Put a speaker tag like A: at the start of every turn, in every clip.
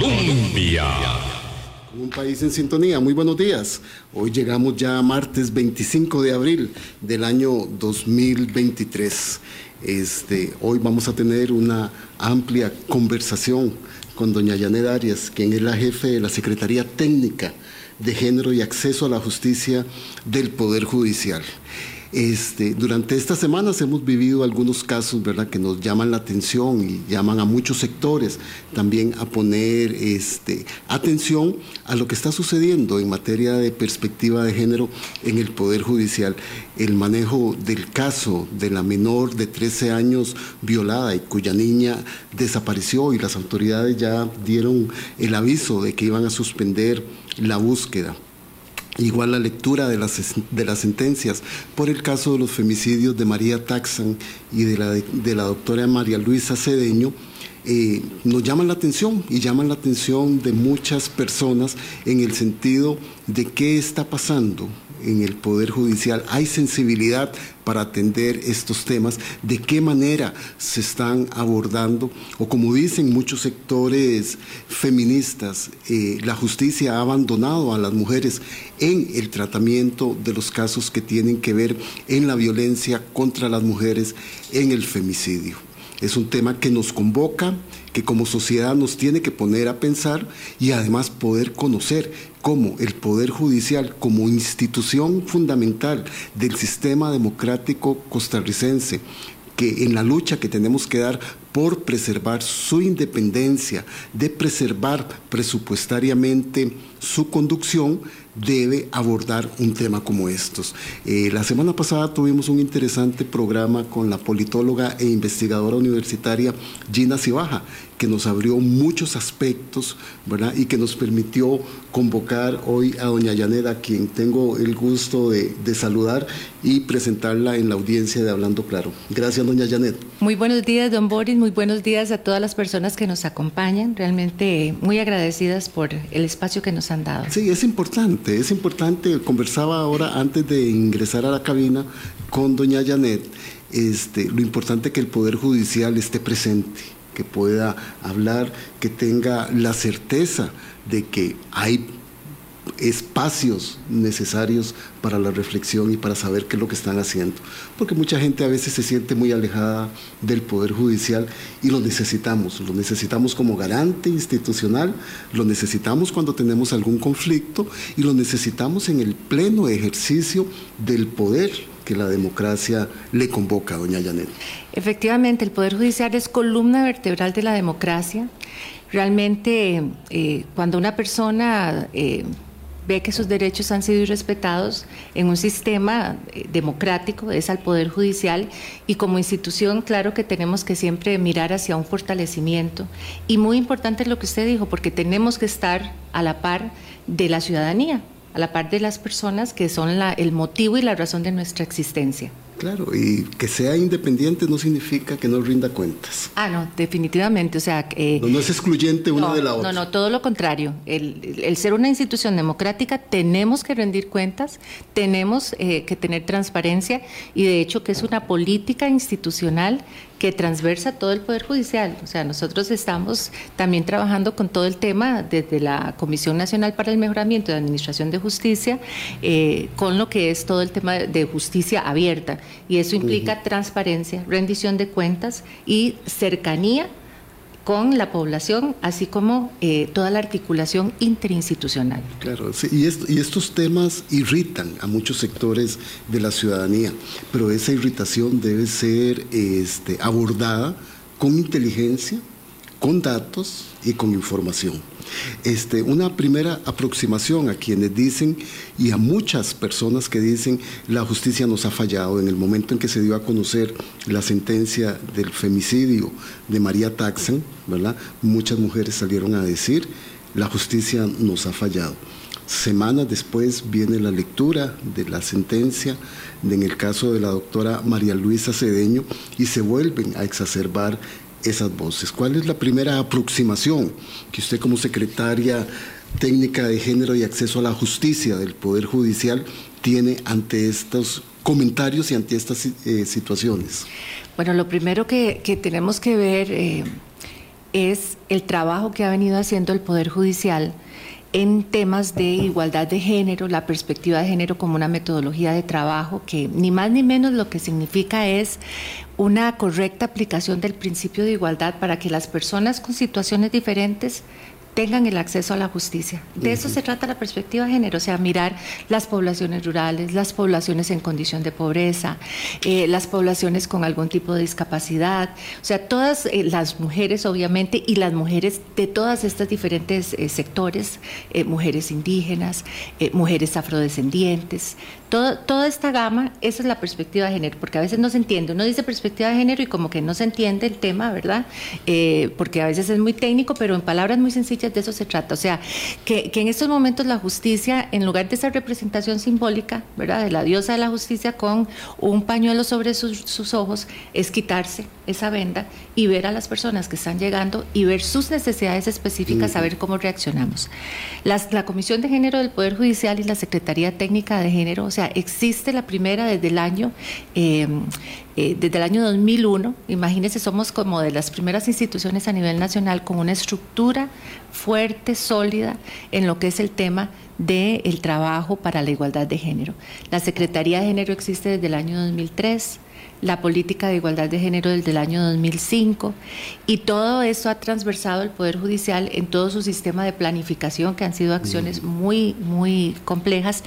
A: Colombia.
B: Un país en sintonía, muy buenos días. Hoy llegamos ya a martes 25 de abril del año 2023. Este, hoy vamos a tener una amplia conversación con doña Janet Arias, quien es la jefe de la Secretaría Técnica de Género y Acceso a la Justicia del Poder Judicial. Este, durante estas semanas hemos vivido algunos casos ¿verdad? que nos llaman la atención y llaman a muchos sectores también a poner este, atención a lo que está sucediendo en materia de perspectiva de género en el Poder Judicial. El manejo del caso de la menor de 13 años violada y cuya niña desapareció y las autoridades ya dieron el aviso de que iban a suspender la búsqueda. Igual la lectura de las, de las sentencias. Por el caso de los femicidios de María Taxan y de la, de la doctora María Luisa Cedeño, eh, nos llaman la atención y llaman la atención de muchas personas en el sentido de qué está pasando en el Poder Judicial, hay sensibilidad para atender estos temas, de qué manera se están abordando, o como dicen muchos sectores feministas, eh, la justicia ha abandonado a las mujeres en el tratamiento de los casos que tienen que ver en la violencia contra las mujeres, en el femicidio. Es un tema que nos convoca, que como sociedad nos tiene que poner a pensar y además poder conocer cómo el Poder Judicial, como institución fundamental del sistema democrático costarricense, que en la lucha que tenemos que dar por preservar su independencia, de preservar presupuestariamente su conducción, debe abordar un tema como estos. Eh, la semana pasada tuvimos un interesante programa con la politóloga e investigadora universitaria Gina Cibaja, que nos abrió muchos aspectos, ¿verdad? Y que nos permitió convocar hoy a doña Yaneda, a quien tengo el gusto de, de, saludar y presentarla en la audiencia de Hablando Claro. Gracias, doña Janet.
C: Muy buenos días, don Boris, muy buenos días a todas las personas que nos acompañan, realmente muy agradecidas por el espacio que nos
B: Sí, es importante, es importante, conversaba ahora antes de ingresar a la cabina con doña Janet, este, lo importante que el Poder Judicial esté presente que pueda hablar, que tenga la certeza de que hay espacios necesarios para la reflexión y para saber qué es lo que están haciendo. Porque mucha gente a veces se siente muy alejada del Poder Judicial y lo necesitamos. Lo necesitamos como garante institucional, lo necesitamos cuando tenemos algún conflicto y lo necesitamos en el pleno ejercicio del poder que la democracia le convoca, doña Janet.
C: Efectivamente, el Poder Judicial es columna vertebral de la democracia. Realmente, eh, cuando una persona eh, ve que sus derechos han sido irrespetados en un sistema eh, democrático, es al Poder Judicial, y como institución, claro que tenemos que siempre mirar hacia un fortalecimiento. Y muy importante lo que usted dijo, porque tenemos que estar a la par de la ciudadanía a la par de las personas que son la, el motivo y la razón de nuestra existencia.
B: Claro, y que sea independiente no significa que no rinda cuentas.
C: Ah, no, definitivamente. O sea,
B: eh, no, es excluyente una de la otra.
C: No, no, todo lo contrario. El, el, ser una institución democrática tenemos que rendir cuentas, tenemos eh, que tener transparencia y de hecho que es una política institucional que transversa todo el Poder Judicial. O sea, nosotros estamos también trabajando con todo el tema desde la Comisión Nacional para el Mejoramiento de Administración de Justicia, eh, con lo que es todo el tema de justicia abierta. Y eso implica transparencia, rendición de cuentas y cercanía con la población, así como eh, toda la articulación interinstitucional.
B: Claro, y, estos temas irritan a muchos sectores de la ciudadanía, pero esa irritación debe ser este, abordada con inteligencia, con datos y con información. Este, una primera aproximación a quienes dicen y a muchas personas que dicen la justicia nos ha fallado en el momento en que se dio a conocer la sentencia del femicidio de María Taxan, ¿verdad? Muchas mujeres salieron a decir la justicia nos ha fallado. Semanas después viene la lectura de la sentencia en el caso de la doctora María Luisa Cedeño y se vuelven a exacerbar esas voces? ¿Cuál es la primera aproximación que usted como secretaria técnica de género y acceso a la justicia del Poder Judicial tiene ante estos comentarios y ante estas eh, situaciones?
C: Bueno, lo primero que, tenemos que ver... Eh, es el trabajo que ha venido haciendo el Poder Judicial en temas de igualdad de género, la perspectiva de género como una metodología de trabajo que ni más ni menos lo que significa es una correcta aplicación del principio de igualdad para que las personas con situaciones diferentes tengan el acceso a la justicia. De eso se trata la perspectiva de género, o sea, mirar las poblaciones rurales, las poblaciones en condición de pobreza, eh, las poblaciones con algún tipo de discapacidad, o sea, todas eh, las mujeres, obviamente, y las mujeres de todas estas diferentes eh, sectores, mujeres indígenas, mujeres afrodescendientes, toda esta gama, esa es la perspectiva de género, porque a veces no se entiende, uno dice perspectiva de género y como que no se entiende el tema, ¿verdad? porque a veces es muy técnico, pero en palabras muy sencillas, de eso se trata. O sea, que, en estos momentos la justicia, en lugar de esa representación simbólica, ¿verdad? De la diosa de la justicia con un pañuelo sobre sus, ojos, es quitarse esa venda y ver a las personas que están llegando y ver sus necesidades específicas, saber cómo reaccionamos. la Comisión de Género del Poder Judicial y la Secretaría Técnica de Género, o sea, existe la primera desde el año... Eh, eh, desde el año 2001, imagínense, somos como de las primeras instituciones a nivel nacional con una estructura fuerte, sólida en lo que es el tema del trabajo para la igualdad de género. La Secretaría de Género existe desde el año 2003 la política de igualdad de género desde el año 2005 y todo eso ha transversado el Poder Judicial en todo su sistema de planificación, que han sido acciones muy, muy complejas.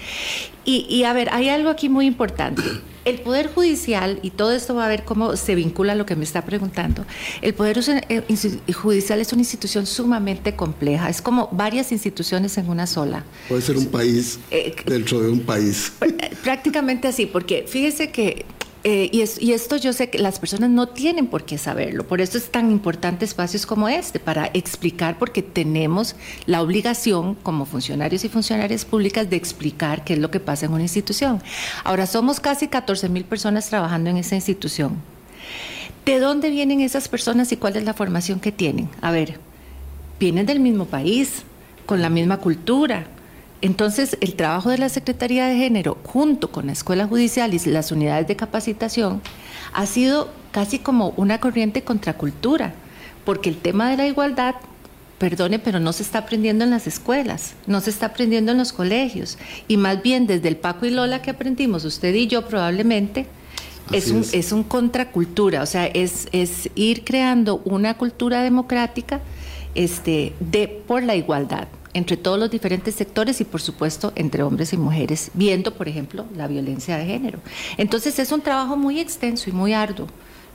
C: Y, a ver, hay algo aquí muy importante. El Poder Judicial, y todo esto va a ver cómo se vincula a lo que me está preguntando, el Poder eh, Judicial es una institución sumamente compleja, es como varias instituciones en una sola.
B: Puede ser un país eh, dentro de un país.
C: Prácticamente así, porque fíjese que eh, y, esto yo sé que las personas no tienen por qué saberlo, por eso es tan importante espacios como este, para explicar, porque tenemos la obligación como funcionarios y funcionarias públicas de explicar qué es lo que pasa en una institución. Ahora, somos casi 14 mil personas trabajando en esa institución. ¿De dónde vienen esas personas y cuál es la formación que tienen? A ver, vienen del mismo país, con la misma cultura, entonces, el trabajo de la Secretaría de Género, junto con la Escuela Judicial y las unidades de capacitación, ha sido casi como una corriente contracultura, porque el tema de la igualdad, perdone, pero no se está aprendiendo en las escuelas, no se está aprendiendo en los colegios, y más bien desde el Paco y Lola que aprendimos, usted y yo probablemente, es un, es. un, contracultura, o sea, es, es ir creando una cultura democrática este, de, por la igualdad entre todos los diferentes sectores y por supuesto entre hombres y mujeres, viendo por ejemplo la violencia de género. Entonces es un trabajo muy extenso y muy arduo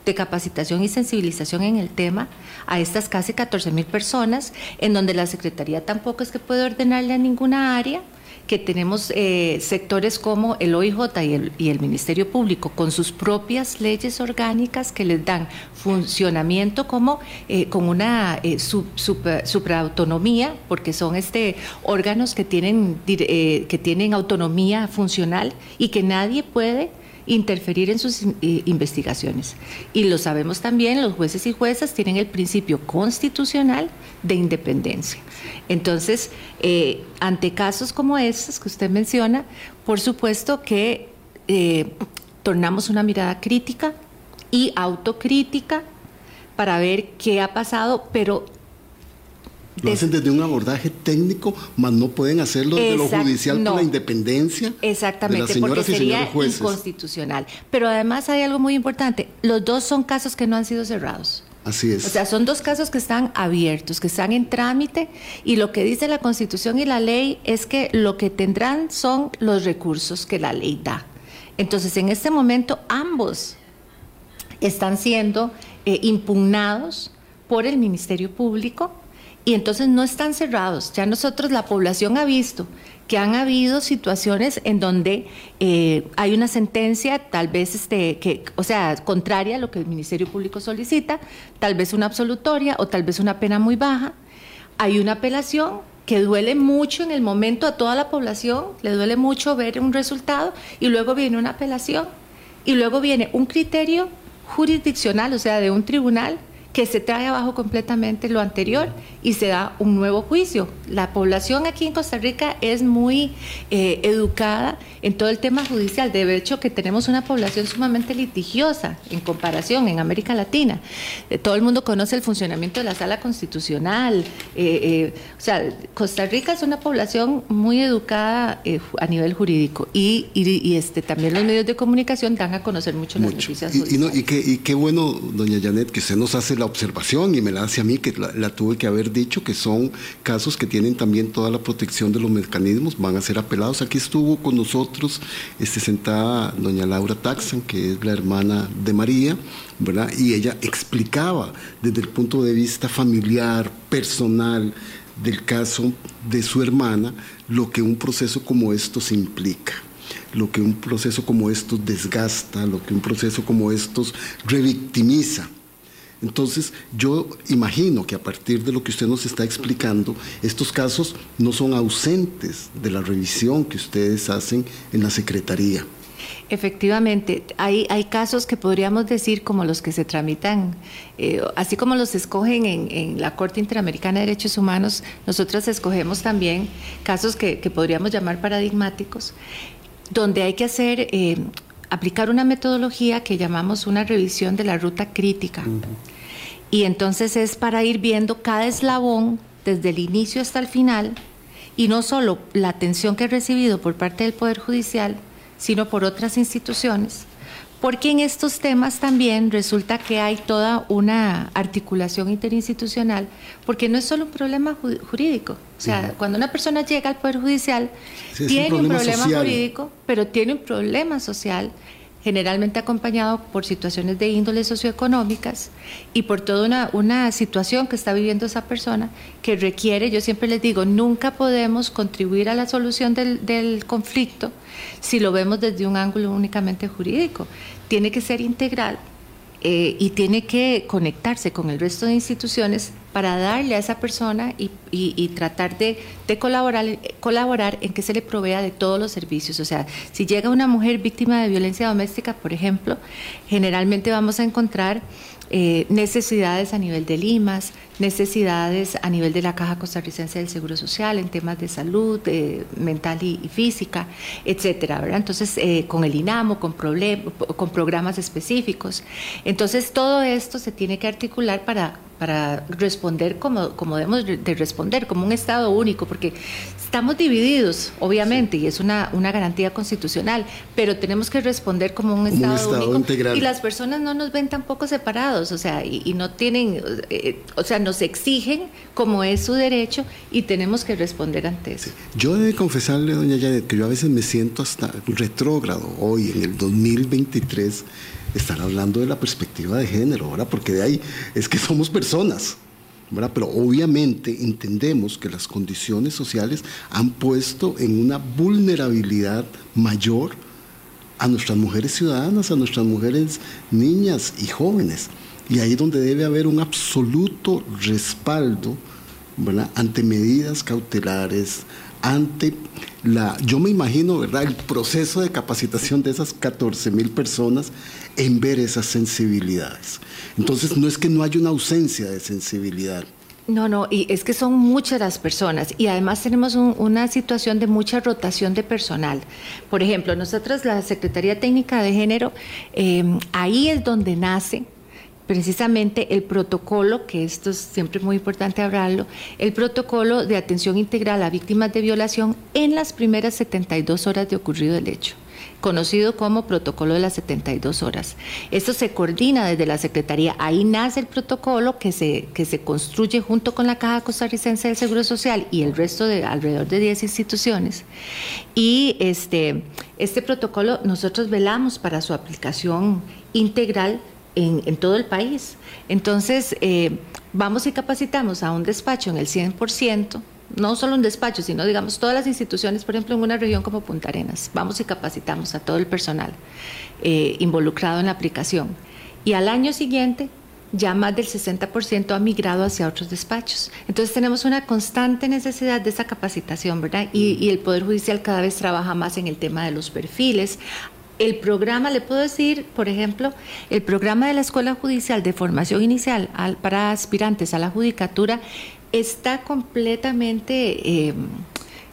C: de capacitación y sensibilización en el tema a estas casi 14 mil personas, en donde la Secretaría tampoco es que puede ordenarle a ninguna área, que tenemos eh, sectores como el OIJ y el, y el, Ministerio Público con sus propias leyes orgánicas que les dan funcionamiento como eh, con una eh, supraautonomía, porque son este órganos que tienen, que tienen autonomía funcional y que nadie puede interferir en sus eh, investigaciones. Y lo sabemos también, los jueces y juezas tienen el principio constitucional de independencia. Entonces, eh, ante casos como estos que usted menciona, por supuesto que eh, tornamos una mirada crítica y autocrítica para ver qué ha pasado, pero
B: lo hacen desde un abordaje técnico, mas no pueden hacerlo desde lo judicial por la independencia
C: Exactamente, de las señoras porque sería inconstitucional. Pero además hay algo muy importante, los dos son casos que no han sido cerrados.
B: Así es.
C: O sea, son dos casos que están abiertos, que están en trámite y lo que dice la Constitución y la ley es que lo que tendrán son los recursos que la ley da. Entonces, en este momento ambos están siendo eh, impugnados por el Ministerio Público y entonces no están cerrados. Ya nosotros, la población ha visto que han habido situaciones en donde eh, hay una sentencia, tal vez, este, que, o sea, contraria a lo que el Ministerio Público solicita, tal vez una absolutoria o tal vez una pena muy baja. Hay una apelación que duele mucho en el momento a toda la población, le duele mucho ver un resultado y luego viene una apelación y luego viene un criterio jurisdiccional, o sea, de un tribunal que se trae abajo completamente lo anterior y se da un nuevo juicio. La población aquí en Costa Rica es muy eh, educada en todo el tema judicial. De hecho, que tenemos una población sumamente litigiosa en comparación en América Latina. Eh, todo el mundo conoce el funcionamiento de la sala constitucional. Eh, o sea, Costa Rica es una población muy educada a nivel jurídico y, este, también los medios de comunicación dan a conocer mucho, las noticias
B: judiciales. Y, qué, y, qué, bueno, doña Janet, que usted nos hace la observación y me la hace a mí, que la tuve que haber dicho, que son casos que tienen también toda la protección de los mecanismos, van a ser apelados. Aquí estuvo con nosotros este, sentada doña Laura Taxan, que es la hermana de María, ¿verdad? Y ella explicaba desde el punto de vista familiar, personal, del caso de su hermana, lo que un proceso como estos implica lo que un proceso como estos desgasta, lo que un proceso como estos revictimiza. Entonces, yo imagino que a partir de lo que usted nos está explicando, estos casos no son ausentes de la revisión que ustedes hacen en la Secretaría.
C: Efectivamente, hay, hay casos que podríamos decir como los que se tramitan, eh, así como los escogen en, la Corte Interamericana de Derechos Humanos, nosotros escogemos también casos que, podríamos llamar paradigmáticos, donde hay que hacer eh, aplicar una metodología que llamamos una revisión de la ruta crítica. Y entonces es para ir viendo cada eslabón desde el inicio hasta el final y no solo la atención que he recibido por parte del Poder Judicial, sino por otras instituciones, porque en estos temas también resulta que hay toda una articulación interinstitucional, porque no es solo un problema jurídico. O sea, cuando una persona llega al Poder Judicial, tiene un problema, jurídico, pero tiene un problema social generalmente acompañado por situaciones de índole socioeconómicas y por toda una, situación que está viviendo esa persona que requiere, yo siempre les digo, nunca podemos contribuir a la solución del, del conflicto si lo vemos desde un ángulo únicamente jurídico. Tiene que ser integral eh, y tiene que conectarse con el resto de instituciones para darle a esa persona y, tratar de, colaborar, colaborar en que se le provea de todos los servicios. O sea, si llega una mujer víctima de violencia doméstica, por ejemplo, generalmente vamos a encontrar eh, necesidades a nivel de Limas, necesidades a nivel de la Caja Costarricense del Seguro Social en temas de salud eh, mental y, física, etcétera, ¿verdad? Entonces, eh, con el INAMO, con, con programas específicos. Entonces, todo esto se tiene que articular para, para responder como, como debemos de responder, como un Estado único, porque Estamos divididos, obviamente, y es una, una garantía constitucional, pero tenemos que responder como un Estado, único. Integral. Y las personas no nos ven tampoco separados, o sea, y, no tienen, eh, o sea, nos exigen como es su derecho y tenemos que responder ante eso.
B: Yo he de confesarle, doña Janet, que yo a veces me siento hasta retrógrado hoy, en el 2023, estar hablando de la perspectiva de género, ¿verdad? Porque de ahí es que somos personas. Pero obviamente entendemos que las condiciones sociales han puesto en una vulnerabilidad mayor a nuestras mujeres ciudadanas, a nuestras mujeres niñas y jóvenes. Y ahí es donde debe haber un absoluto respaldo ante medidas cautelares, ante la, yo me imagino, ¿verdad?, el proceso de capacitación de esas 14 mil personas en ver esas sensibilidades. Entonces, no es que no haya una ausencia de sensibilidad.
C: No, no, y es que son muchas las personas y además tenemos una situación de mucha rotación de personal. Por ejemplo, nosotros, la Secretaría Técnica de Género, eh, ahí es donde nace precisamente el protocolo, que esto es siempre muy importante hablarlo, el protocolo de atención integral a víctimas de violación en las primeras 72 horas de ocurrido el hecho conocido como protocolo de las 72 horas. Esto se coordina desde la Secretaría. Ahí nace el protocolo que se, que se construye junto con la Caja Costarricense del Seguro Social y el resto de alrededor de 10 instituciones. Y este, este protocolo nosotros velamos para su aplicación integral en, todo el país. Entonces, eh, vamos y capacitamos a un despacho en el 100%, no solo un despacho, sino digamos todas las instituciones, por ejemplo, en una región como Punta Arenas, vamos y capacitamos a todo el personal eh, involucrado en la aplicación. Y al año siguiente ya más del 60% ha migrado hacia otros despachos. Entonces tenemos una constante necesidad de esa capacitación, ¿verdad? Y, y, el Poder Judicial cada vez trabaja más en el tema de los perfiles el programa, le puedo decir, por ejemplo, el programa de la Escuela Judicial de Formación Inicial para aspirantes a la judicatura está completamente eh,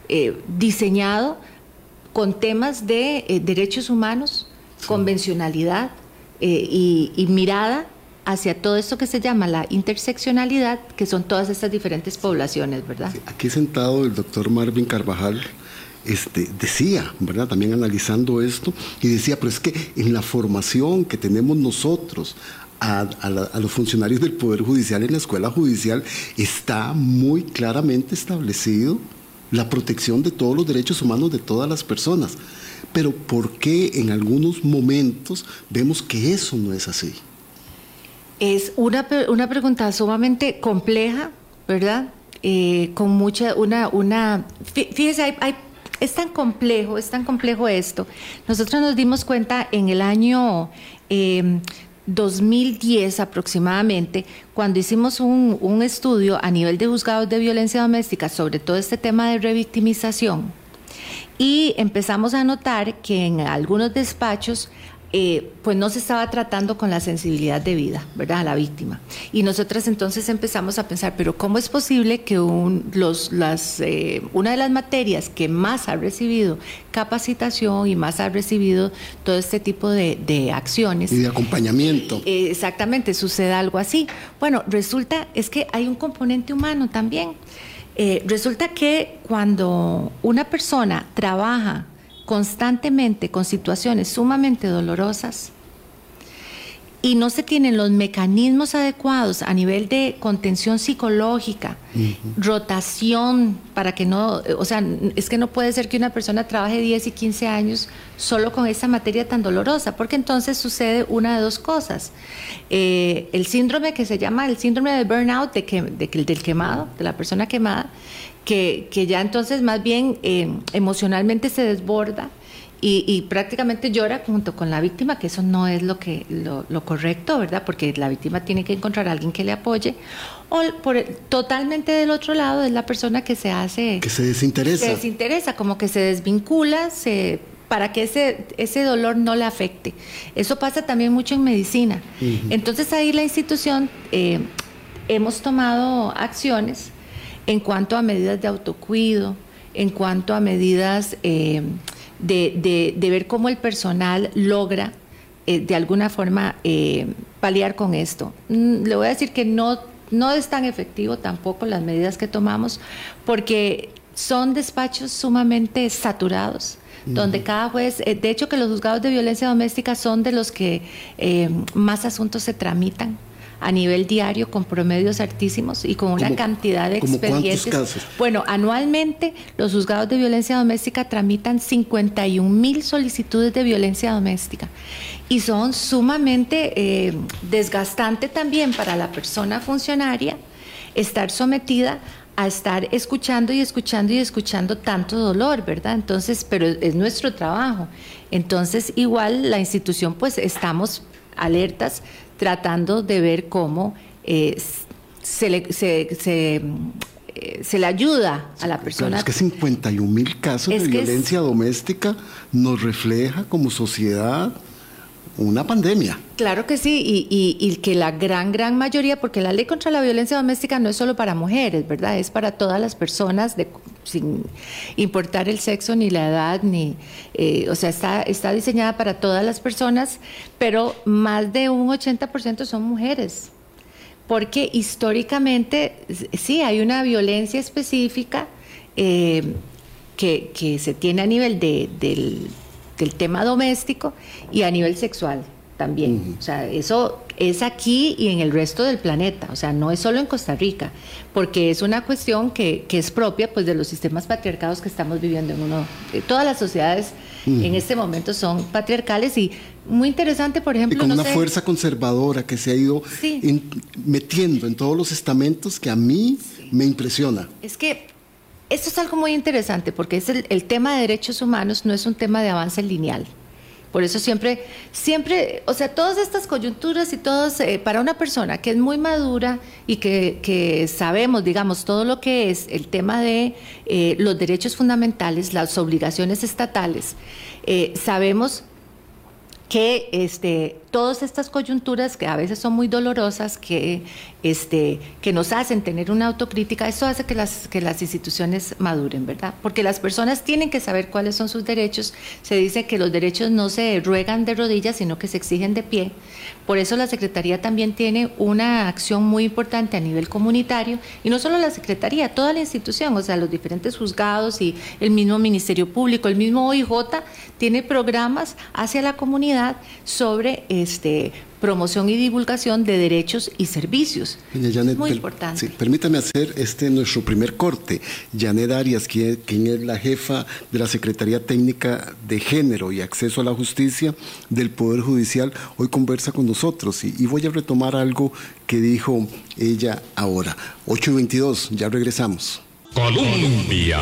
C: eh, diseñado con temas de eh, derechos humanos, convencionalidad y, y mirada hacia todo esto que se llama la interseccionalidad, que son todas estas diferentes poblaciones, ¿verdad?
B: aquí sentado el doctor Marvin Carvajal este, decía, ¿verdad? También analizando esto, y decía, pero es que en la formación que tenemos nosotros a, los funcionarios del Poder Judicial en la escuela judicial está muy claramente establecido la protección de todos los derechos humanos de todas las personas. Pero ¿por qué en algunos momentos vemos que eso no es así?
C: Es una, una pregunta sumamente compleja, ¿verdad? Eh, con mucha, una, una, fíjese, hay, es tan complejo, es tan complejo esto. Nosotros nos dimos cuenta en el año 2010 em, aproximadamente, cuando hicimos un, un, estudio a nivel de juzgados de violencia doméstica sobre todo este tema de revictimización, y empezamos a notar que en algunos despachos eh, pues no se estaba tratando con la sensibilidad de vida, ¿verdad?, a la víctima. Y nosotras entonces empezamos a pensar, pero ¿cómo es posible que los, las, eh, una de las materias que más ha recibido capacitación y más ha recibido todo este tipo de, acciones...
B: Y de acompañamiento.
C: Eh, exactamente, sucede algo así. Bueno, resulta, es que hay un componente humano también. resulta que cuando una persona trabaja constantemente con situaciones sumamente dolorosas y no se tienen los mecanismos adecuados a nivel de contención psicológica, rotación, para que no, o sea, es que no puede ser que una persona trabaje 10 y 15 años solo con esa materia tan dolorosa, porque entonces sucede una de dos cosas. Eh, el síndrome que se llama el síndrome de burnout, de que, del quemado, de la persona quemada, que, ya entonces más bien eh, emocionalmente se desborda y, prácticamente llora junto con la víctima, que eso no es lo, que, lo, correcto, ¿verdad? Porque la víctima tiene que encontrar a alguien que le apoye. O por, totalmente del otro lado es la persona que se hace...
B: Que se desinteresa.
C: Se desinteresa, como que se desvincula, se para que ese, ese dolor no le afecte. Eso pasa también mucho en medicina. Entonces ahí la institución eh, hemos tomado acciones en cuanto a medidas de autocuido, en cuanto a medidas eh, de, ver cómo el personal logra eh, de alguna forma eh, paliar con esto. Mm, le voy a decir que no, no es tan efectivo tampoco las medidas que tomamos porque son despachos sumamente saturados donde cada juez, de hecho que los juzgados de violencia doméstica son de los que más asuntos se tramitan a nivel diario con promedios altísimos y con una cantidad de expedientes.
B: Casos?
C: Bueno, anualmente los juzgados de violencia doméstica tramitan 51 mil solicitudes de violencia doméstica y son sumamente eh, desgastante también para la persona funcionaria estar sometida a estar escuchando y escuchando y escuchando tanto dolor, ¿verdad? Entonces, pero es nuestro trabajo. Entonces, igual la institución, pues estamos alertas tratando de ver cómo eh, se, le, se, se, eh, se, le ayuda a la persona.
B: es que 51 mil casos de violencia doméstica nos refleja como sociedad una pandemia.
C: Claro que sí, y, y, que la gran, gran mayoría, porque la ley contra la violencia doméstica no es solo para mujeres, ¿verdad? Es para todas las personas, sin importar el sexo ni la edad, ni, eh, o sea, está, está diseñada para todas las personas, pero más de un 80% son mujeres. Porque históricamente, sí, hay una violencia específica eh, que, que se tiene a nivel de, del del tema doméstico y a nivel sexual también. O sea, eso es aquí y en el resto del planeta, o sea, no es solo en Costa Rica, porque es una cuestión que, que es propia pues, de los sistemas patriarcados que estamos viviendo en uno. De todas las sociedades en este momento son patriarcales y muy interesante, por ejemplo.
B: Y con una fuerza conservadora que se ha ido metiendo en todos los estamentos que a mí me impresiona.
C: Es que esto es algo muy interesante porque es el, tema de derechos humanos no es un tema de avance lineal. Por eso siempre, siempre, o sea, todas estas coyunturas y todos, eh, para una persona que es muy madura y que, sabemos, digamos, todo lo que es el tema de eh, los derechos fundamentales, las obligaciones estatales, eh, sabemos que este, todas estas coyunturas que a veces son muy dolorosas, que, este, que nos hacen tener una autocrítica, eso hace que las, que las instituciones maduren, ¿verdad? Porque las personas tienen que saber cuáles son sus derechos. Se dice que los derechos no se ruegan de rodillas, sino que se exigen de pie. Por eso la Secretaría también tiene una acción muy importante a nivel comunitario, y no solo la Secretaría, toda la institución, o sea, los diferentes juzgados y el mismo Ministerio Público, el mismo OIJ, tiene programas hacia la comunidad sobre este promoción y divulgación de derechos y servicios. muy importante.
B: permítame hacer este nuestro primer corte. Janet Arias, quien, es la jefa de la Secretaría Técnica de Género y Acceso a la Justicia del Poder Judicial, hoy conversa con nosotros y, y voy a retomar algo que dijo ella ahora. 8 y 22, ya regresamos. Colombia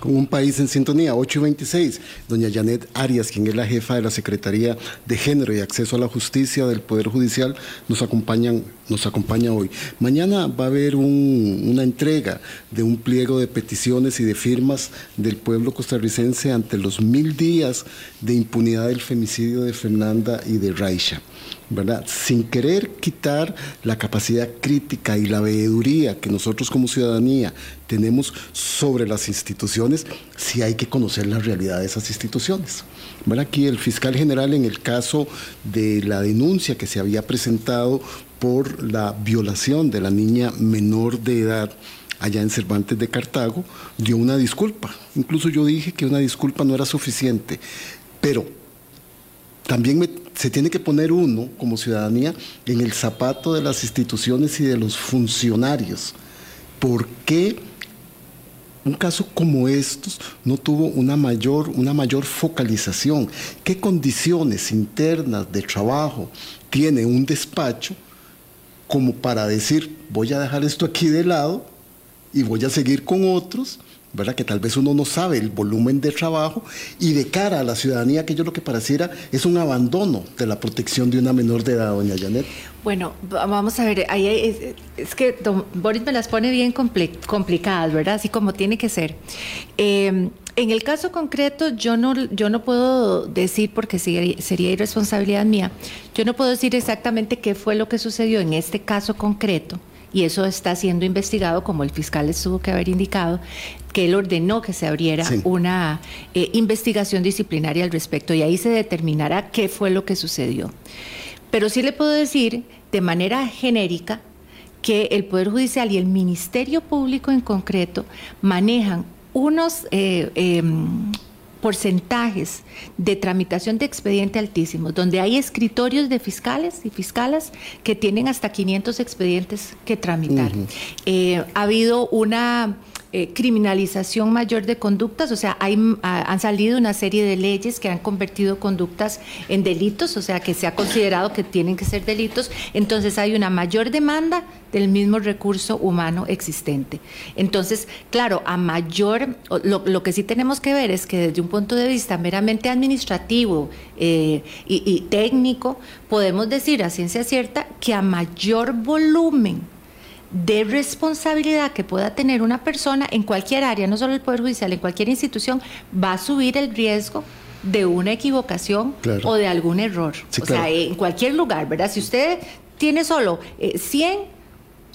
B: con un país en sintonía, 8 y 26. Doña Janet Arias, quien es la jefa de la Secretaría de Género y Acceso a la Justicia del Poder Judicial, nos, acompañan, nos acompaña hoy. Mañana va a haber una entrega de un pliego de peticiones y de firmas del pueblo costarricense ante los mil días de impunidad del femicidio de Fernanda y de Raisha. ¿Verdad? Sin querer quitar la capacidad crítica y la veeduría que nosotros como ciudadanía tenemos sobre las instituciones, sí hay que conocer la realidad de esas instituciones. Aquí el fiscal general en el caso de la denuncia que se había presentado por la violación de la niña menor de edad, allá en Cervantes de Cartago, dio una disculpa. Incluso yo dije que una disculpa no era suficiente, pero también se tiene que poner uno como ciudadanía en el zapato de las instituciones y de los funcionarios. ¿Por qué un caso como estos no tuvo una mayor, una mayor focalización? ¿Qué condiciones internas de trabajo tiene un despacho como para decir, voy a dejar esto aquí de lado y voy a seguir con otros? ¿Verdad? que tal vez uno no sabe el volumen de trabajo y de cara a la ciudadanía, que yo lo que pareciera es un abandono de la protección de una menor de edad, doña Janet.
C: Bueno, vamos a ver, ahí es, que don Boris me las pone bien complicadas, ¿verdad? Así como tiene que ser. Em, en el caso concreto, yo no, yo no puedo decir, porque sería irresponsabilidad mía, yo no puedo decir exactamente qué fue lo que sucedió en este caso concreto y eso está siendo investigado, como el fiscal les tuvo que haber indicado, que él ordenó que se abriera una eh, investigación disciplinaria al respecto y ahí se determinará qué fue lo que sucedió. Pero sí le puedo decir de manera genérica que el Poder Judicial y el Ministerio Público en concreto manejan unos eh, em, porcentajes de tramitación de expediente altísimos, donde hay escritorios de fiscales y fiscalas que tienen hasta 500 expedientes que tramitar. Eh, ha habido una eh, criminalización mayor de conductas, o sea, hay, han salido una serie de leyes que han convertido conductas en delitos, o sea, que se ha considerado que tienen que ser delitos, entonces hay una mayor demanda del mismo recurso humano existente. Entonces, claro, a mayor, lo, que sí tenemos que ver es que desde un punto de vista meramente administrativo eh, y, y técnico, podemos decir a ciencia cierta que a mayor volumen de responsabilidad que pueda tener una persona en cualquier área, no solo el Poder Judicial, en cualquier institución, va a subir el riesgo de una equivocación o de algún error. o sea, en cualquier lugar, ¿verdad? Si usted tiene solo 100 eh,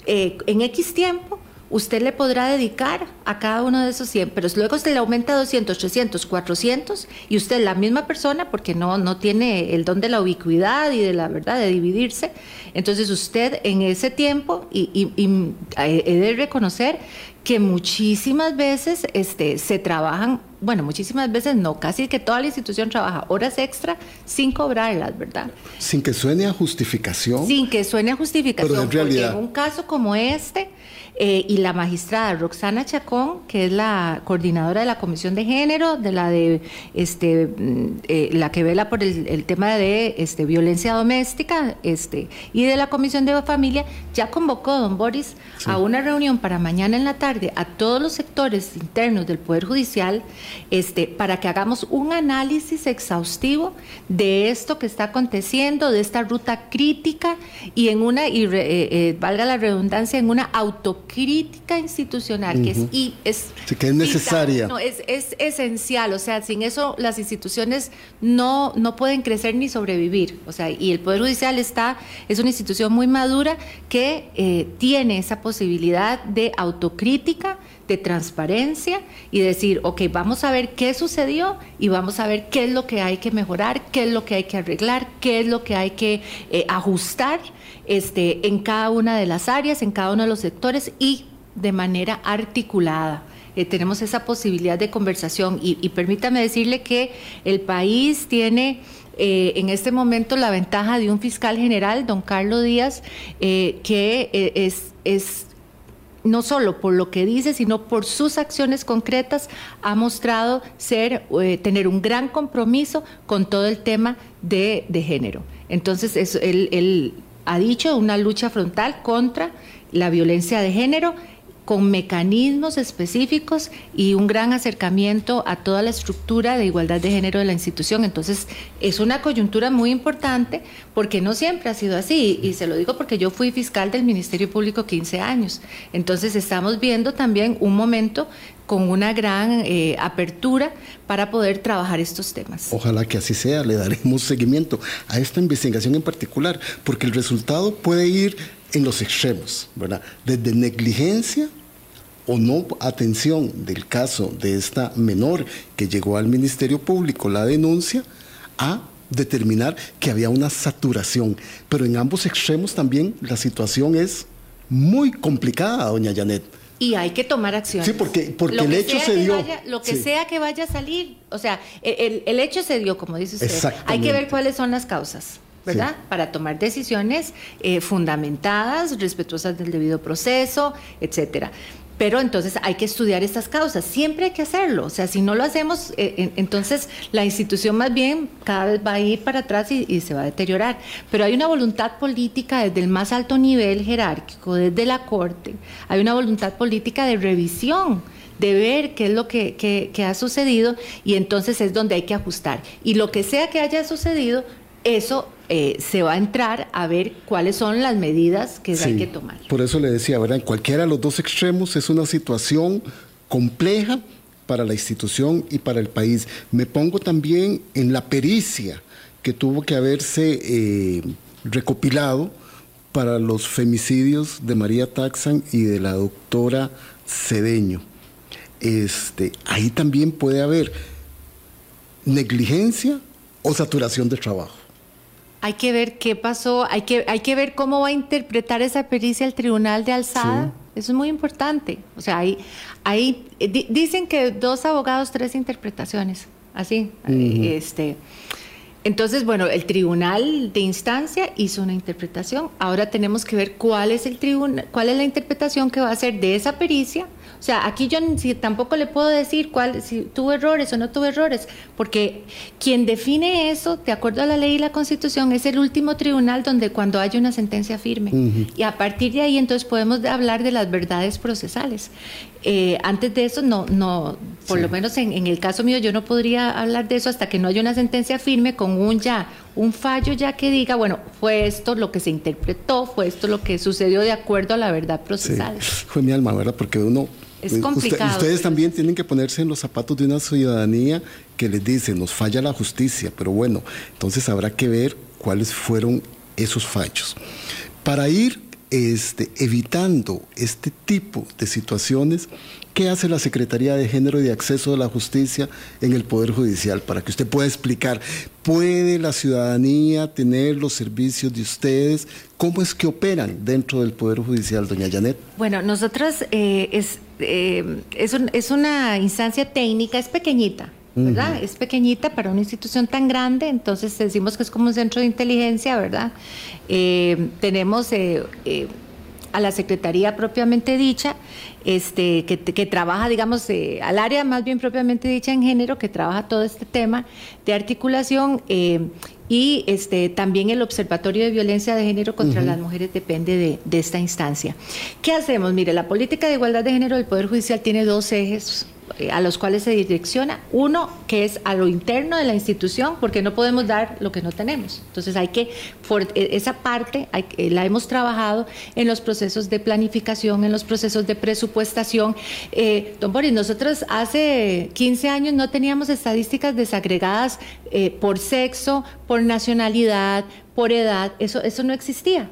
C: eh, en X tiempo, usted le podrá dedicar a cada uno de esos 100, pero luego se le aumenta a 200, 300, 400 y usted la misma persona, porque no, no tiene el don de la ubicuidad y de la verdad de dividirse, entonces usted en ese tiempo, y, he de reconocer que muchísimas veces este, se trabajan, bueno, muchísimas veces no, casi que toda la institución trabaja horas extra sin cobrarlas, ¿verdad?
B: Sin que suene a justificación.
C: Sin que suene a justificación. en realidad. Porque en un caso como este, eh, y la magistrada Roxana Chacón, que es la coordinadora de la Comisión de Género, de la de este mm, eh, la que vela por el, tema de este, violencia doméstica, este, y de la Comisión de Familia, ya convocó a don Boris a una reunión para mañana en la tarde a todos los sectores internos del Poder Judicial este, para que hagamos un análisis exhaustivo de esto que está aconteciendo, de esta ruta crítica y en una, y eh, eh, valga la redundancia, en una autocrítica institucional, que es, y es,
B: que es necesaria.
C: No, es, es, esencial, o sea, sin eso las instituciones no, no pueden crecer ni sobrevivir, o sea, y el Poder Judicial está, es una institución muy madura que eh, tiene esa posibilidad de autocrítica, de transparencia y decir, ok, vamos a ver qué sucedió y vamos a ver qué es lo que hay que mejorar, qué es lo que hay que arreglar, qué es lo que hay que eh, ajustar este, en cada una de las áreas, en cada uno de los sectores y de manera articulada. Eh, tenemos esa posibilidad de conversación y, permítame decirle que el país tiene eh, en este momento la ventaja de un fiscal general, don Carlos Díaz, que es, es no solo por lo que dice, sino por sus acciones concretas, ha mostrado ser, eh, tener un gran compromiso con todo el tema de, género. Entonces, él, él ha dicho una lucha frontal contra la violencia de género con mecanismos específicos y un gran acercamiento a toda la estructura de igualdad de género de la institución. Entonces, es una coyuntura muy importante porque no siempre ha sido así. Y se lo digo porque yo fui fiscal del Ministerio Público 15 años. Entonces, estamos viendo también un momento con una gran eh, apertura para poder trabajar estos temas.
B: Ojalá que así sea, le daremos seguimiento a esta investigación en particular, porque el resultado puede ir en los extremos, ¿verdad? Desde negligencia o no atención del caso de esta menor que llegó al Ministerio Público la denuncia a determinar que había una saturación. Pero en ambos extremos también la situación es muy complicada, doña Janet.
C: Y hay que tomar acciones.
B: Sí, porque, porque el hecho se dio.
C: lo que sea que vaya a salir, o sea, el, el, hecho se dio, como dice usted. Hay que ver cuáles son las causas. ¿verdad? Para tomar decisiones eh, fundamentadas, respetuosas del debido proceso, etcétera. Pero entonces hay que estudiar estas causas, siempre hay que hacerlo, o sea, si no lo hacemos, eh, entonces la institución más bien cada vez va a ir para atrás y, se va a deteriorar. Pero hay una voluntad política desde el más alto nivel jerárquico, desde la Corte, hay una voluntad política de revisión de ver qué es lo que, que, ha sucedido y entonces es donde hay que ajustar. Y lo que sea que haya sucedido, eso eh, se va a entrar a ver cuáles son las medidas que hay que tomar.
B: Por eso le decía, ¿verdad? En cualquiera de los dos extremos es una situación compleja para la institución y para el país. Me pongo también en la pericia que tuvo que haberse eh, recopilado para los femicidios de María Taxan y de la doctora Cedeño. Este, ahí también puede haber negligencia o saturación de trabajo.
C: Hay que ver qué pasó, hay que, hay que ver cómo va a interpretar esa pericia el tribunal de alzada. Eso es muy importante. O sea, hay, hay, dicen que dos abogados, tres interpretaciones. Así. este, entonces, bueno, el tribunal de instancia hizo una interpretación. Ahora tenemos que ver cuál es el tribunal, cuál es la interpretación que va a hacer de esa pericia o sea, aquí yo tampoco le puedo decir cuál, si tuvo errores o no tuvo errores, porque quien define eso, de acuerdo a la ley y la constitución, es el último tribunal donde cuando hay una sentencia firme. Y a partir de ahí entonces podemos hablar de las verdades procesales. Eh, antes de eso, no, no, por lo menos en, el caso mío, yo no podría hablar de eso hasta que no haya una sentencia firme con un ya, un fallo ya que diga, bueno, fue esto lo que se interpretó, fue esto lo que sucedió de acuerdo a la verdad procesal.
B: Fue mi alma, ¿verdad? Porque uno
C: es complicado.
B: ustedes también tienen que ponerse en los zapatos de una ciudadanía que les dice, nos falla la justicia, pero bueno, entonces habrá que ver cuáles fueron esos fallos. Para ir este, evitando este tipo de situaciones, ¿qué hace la Secretaría de Género y de Acceso a la Justicia en el Poder Judicial? Para que usted pueda explicar, ¿puede la ciudadanía tener los servicios de ustedes? ¿Cómo es que operan dentro del Poder Judicial, doña Janet?
C: Bueno, nosotros eh, es, eh, es, una instancia técnica, es pequeñita. ¿verdad? Es pequeñita para una institución tan grande, entonces decimos que es como un centro de inteligencia, ¿verdad? Eh, tenemos a la Secretaría propiamente dicha, este, que, trabaja, digamos, al área más bien propiamente dicha en género, que trabaja todo este tema de articulación y este, también el Observatorio de Violencia de Género contra las Mujeres depende de, esta instancia. ¿Qué hacemos? Mire, la política de igualdad de género del Poder Judicial tiene dos ejes eh, a los cuales se direcciona. Uno, que es a lo interno de la institución, porque no podemos dar lo que no tenemos. Entonces hay que, por e, esa parte eh, la hemos trabajado en los procesos de planificación, en los procesos de presupuestación. Eh, don Boris, nosotros hace 15 años no teníamos estadísticas desagregadas por sexo, por nacionalidad, por edad, eso, eso no existía.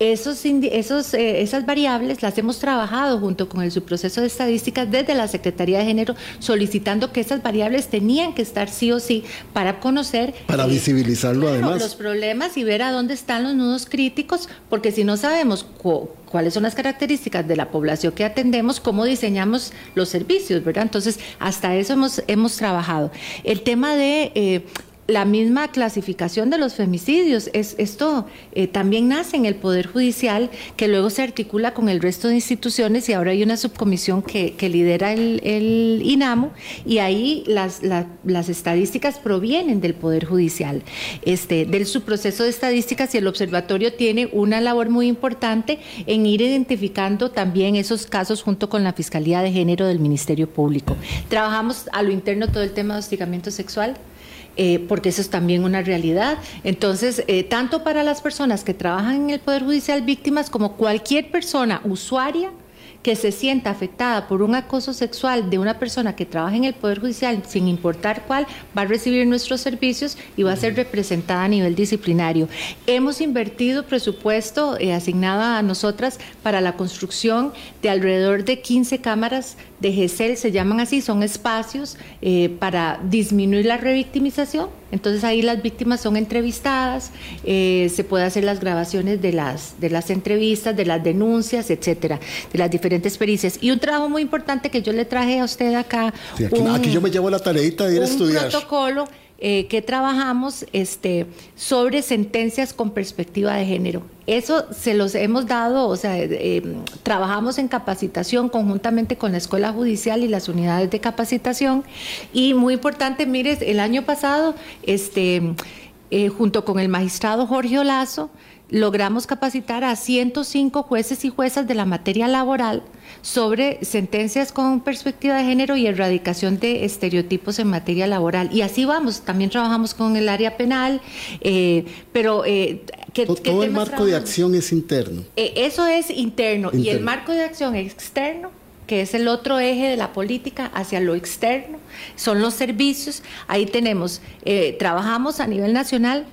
C: Esos, esos, eh, esas variables las hemos trabajado junto con el subproceso de estadísticas desde la Secretaría de Género, solicitando que esas variables tenían que estar sí o sí para conocer.
B: Para eh, visibilizarlo además.
C: Los problemas y ver a dónde están los nudos críticos, porque si no sabemos cuáles son las características de la población que atendemos, cómo diseñamos los servicios, ¿verdad? Entonces, hasta eso hemos, hemos trabajado. El tema de eh, la misma clasificación de los femicidios. Es, esto eh, también nace en el Poder Judicial, que luego se articula con el resto de instituciones y ahora hay una subcomisión que, lidera el, INAMO y ahí las, las, estadísticas provienen del Poder Judicial, este, del subproceso de estadísticas y el observatorio tiene una labor muy importante en ir identificando también esos casos junto con la Fiscalía de Género del Ministerio Público. Trabajamos a lo interno todo el tema de hostigamiento sexual. Eh, porque eso es también una realidad. Entonces, eh, tanto para las personas que trabajan en el Poder Judicial víctimas como cualquier persona usuaria que se sienta afectada por un acoso sexual de una persona que trabaja en el Poder Judicial, sin importar cuál, va a recibir nuestros servicios y va a ser representada a nivel disciplinario. Hemos invertido presupuesto eh, asignado a nosotras para la construcción de alrededor de 15 cámaras de GESEL, se llaman así, son espacios eh, para disminuir la revictimización. Entonces ahí las víctimas son entrevistadas, eh, se puede hacer las grabaciones de las, de las entrevistas, de las denuncias, etcétera, de las diferentes pericias. Y un trabajo muy importante que yo le traje a usted acá.
B: aquí, yo me llevo la tareita de ir a estudiar.
C: Un protocolo eh, que trabajamos este, sobre sentencias con perspectiva de género. Eso se los hemos dado, o sea, eh, trabajamos en capacitación conjuntamente con la Escuela Judicial y las unidades de capacitación. Y muy importante, mire, el año pasado, este, eh, junto con el magistrado Jorge Olazo, logramos capacitar a 105 jueces y juezas de la materia laboral sobre sentencias con perspectiva de género y erradicación de estereotipos en materia laboral. Y así vamos, también trabajamos con el área penal, eh, pero...
B: Eh, todo el marco de acción es interno.
C: Eh, eso es interno. y el marco de acción externo que es el otro eje de la política hacia lo externo, son los servicios. Ahí tenemos, trabajamos a nivel nacional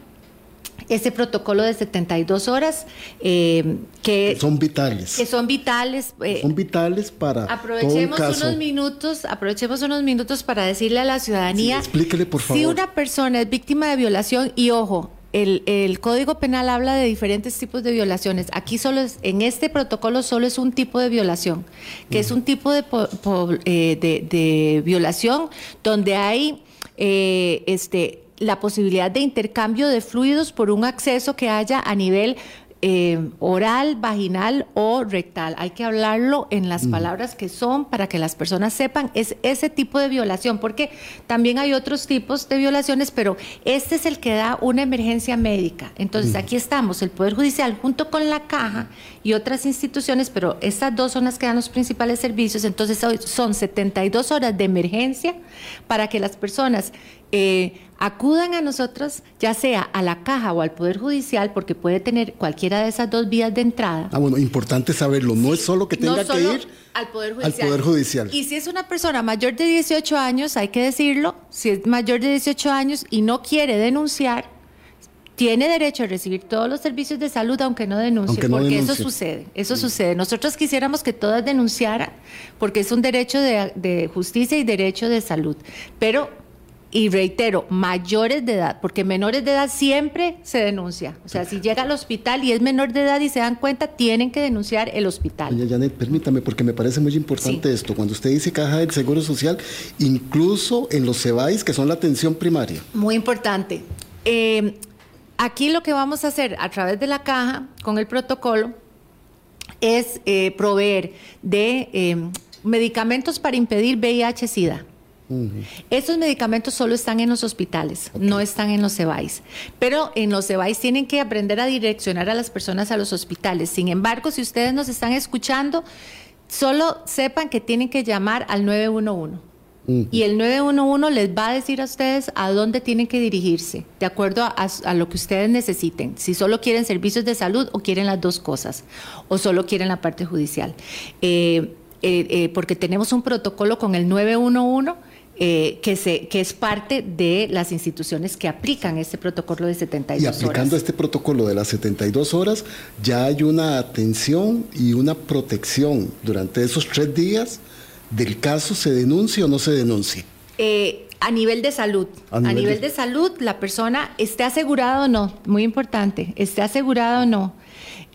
C: ese protocolo de 72 horas
B: eh, que son vitales.
C: Que son vitales.
B: Eh, son vitales para
C: aprovechemos unos minutos, aprovechemos unos minutos para decirle a la ciudadanía.
B: explíquele por favor.
C: Si una persona es víctima de violación y ojo, el, el, Código Penal habla de diferentes tipos de violaciones. Aquí solo es, en este protocolo solo es un tipo de violación, que es un tipo de, eh, de, de, violación donde hay este la posibilidad de intercambio de fluidos por un acceso que haya a nivel eh, oral, vaginal o rectal. Hay que hablarlo en las palabras que son para que las personas sepan. Es ese tipo de violación, porque también hay otros tipos de violaciones, pero este es el que da una emergencia médica. Entonces, aquí estamos, el Poder Judicial junto con la Caja y otras instituciones, pero estas dos son las que dan los principales servicios. Entonces, son 72 horas de emergencia para que las personas eh, acudan a nosotros, ya sea a la caja o al Poder Judicial, porque puede tener cualquiera de esas dos vías de entrada.
B: Ah, bueno, importante saberlo. No es solo que tenga que ir
C: al poder, judicial.
B: al poder Judicial.
C: Y si es una persona mayor de 18 años, hay que decirlo, si es mayor de 18 años y no quiere denunciar, tiene derecho a recibir todos los servicios de salud aunque no denuncie, porque eso sucede, eso sucede. Nosotros quisiéramos que todas denunciaran, porque es un derecho de, de, justicia y derecho de salud, pero y reitero, mayores de edad, porque menores de edad siempre se denuncia. O sea, si llega al hospital y es menor de edad y se dan cuenta, tienen que denunciar el hospital.
B: Doña Janet, permítame, porque me parece muy importante esto. Cuando usted dice caja del Seguro Social, incluso en los CEBAIS, que son la atención primaria.
C: Muy importante. Eh, aquí lo que vamos a hacer a través de la caja, con el protocolo, es eh, proveer de eh, medicamentos para impedir VIH-Sida esos medicamentos solo están en los hospitales, no están en los CEBAIS. Pero en los CEBAIS tienen que aprender a direccionar a las personas a los hospitales. Sin embargo, si ustedes nos están escuchando, solo sepan que tienen que llamar al 911 Y el 911 les va a decir a ustedes a dónde tienen que dirigirse, de acuerdo a, lo que ustedes necesiten. Si solo quieren servicios de salud o quieren las dos cosas, o solo quieren la parte judicial. Eh, eh, eh, porque tenemos un protocolo con el 911 que, se, que es parte de las instituciones que aplican este protocolo de 72 horas.
B: Y aplicando este protocolo de las 72 horas, ya hay una atención y una protección durante esos tres días del caso se denuncia o no se denuncia?
C: Eh, a nivel de salud. A nivel, de... salud, la persona esté asegurada o no, muy importante, esté asegurada o no.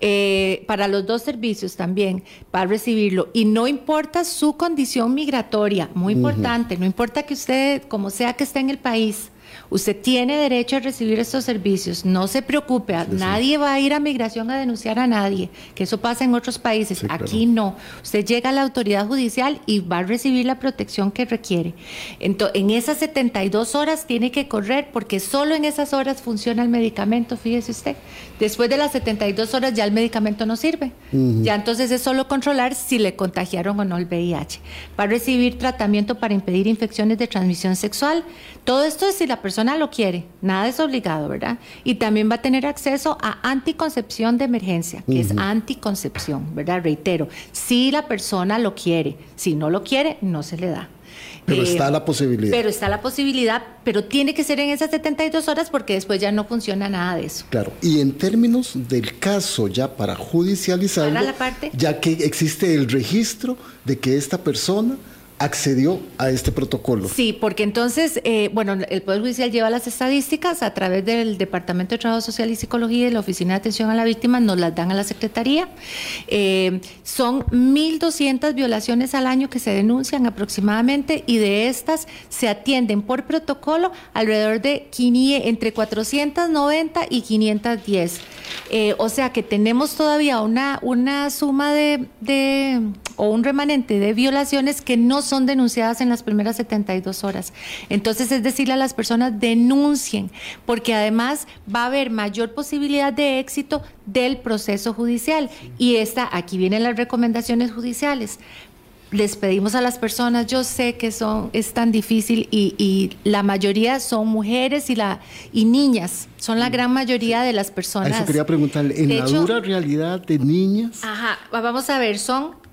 C: Eh, para los dos servicios también, para recibirlo. Y no importa su condición migratoria, muy importante, no importa que usted, como sea que esté en el país, Usted tiene derecho a recibir estos servicios. No se preocupe, nadie va a ir a migración a denunciar a nadie, que eso pasa en otros países. Aquí no. Usted llega a la autoridad judicial y va a recibir la protección que requiere. Entonces, en esas 72 horas tiene que correr porque solo en esas horas funciona el medicamento, fíjese usted. Después de las 72 horas ya el medicamento no sirve. Ya entonces es solo controlar si le contagiaron o no el VIH. Va a recibir tratamiento para impedir infecciones de transmisión sexual. Todo esto es si la persona lo quiere, nada es obligado, ¿verdad? Y también va a tener acceso a anticoncepción de emergencia, que es anticoncepción, ¿verdad? Reitero, si la persona lo quiere, si no lo quiere, no se le da.
B: Pero eh, está la posibilidad.
C: Pero está la posibilidad, pero tiene que ser en esas 72 horas porque después ya no funciona nada de eso.
B: Claro, y en términos del caso ya para judicializarlo, ya que existe el registro de que esta persona accedió a este protocolo.
C: Sí, porque entonces, eh, bueno, el Poder Judicial lleva las estadísticas a través del Departamento de Trabajo Social y Psicología y la Oficina de Atención a la Víctima, nos las dan a la Secretaría. Eh, son 1.200 violaciones al año que se denuncian aproximadamente y de estas se atienden por protocolo alrededor de entre 490 y 510. Eh, o sea que tenemos todavía una, una suma de, de, o un remanente de violaciones que no son denunciadas en las primeras 72 horas. Entonces, es decirle a las personas, denuncien, porque además va a haber mayor posibilidad de éxito del proceso judicial. Y esta, aquí vienen las recomendaciones judiciales les pedimos a las personas, yo sé que son, es tan difícil y, la mayoría son mujeres y, la, y niñas, son la gran mayoría de las personas.
B: eso quería preguntarle, ¿en la dura realidad de niñas?
C: Ajá, vamos a ver, son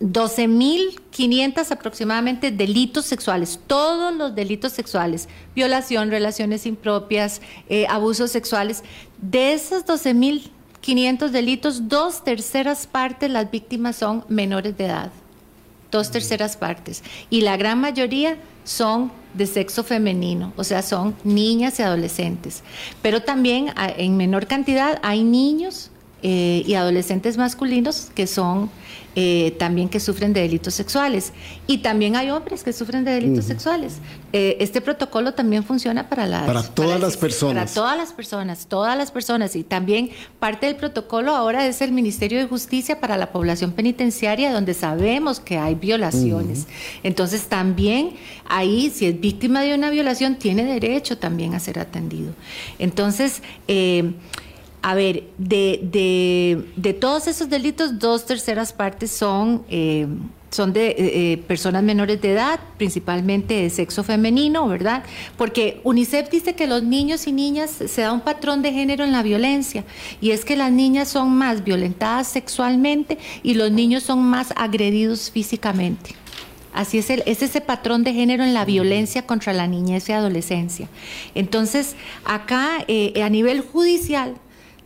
C: 12.500 aproximadamente delitos sexuales, todos los delitos sexuales, violación, relaciones impropias, eh, abusos sexuales. De esos 12.500 delitos, dos terceras partes las víctimas son menores de edad, dos terceras partes. Y la gran mayoría son de sexo femenino, o sea, son niñas y adolescentes. Pero también en menor cantidad hay niños eh, y adolescentes masculinos que son eh, también que sufren de delitos sexuales. Y también hay hombres que sufren de delitos sexuales. Eh, este protocolo también funciona para las...
B: Para todas las personas.
C: Para todas las personas, todas las personas. Y también parte del protocolo ahora es el Ministerio de Justicia para la población penitenciaria, donde sabemos que hay violaciones. Entonces también ahí, si es víctima de una violación, tiene derecho también a ser atendido. Entonces... Eh, a ver, de, de, todos esos delitos, dos terceras partes son, eh, son de eh, eh, personas menores de edad, principalmente de sexo femenino, ¿verdad? Porque UNICEF dice que los niños y niñas se da un patrón de género en la violencia, y es que las niñas son más violentadas sexualmente y los niños son más agredidos físicamente. Así es, el, es ese patrón de género en la violencia contra la niñez y adolescencia. Entonces, acá, a nivel judicial,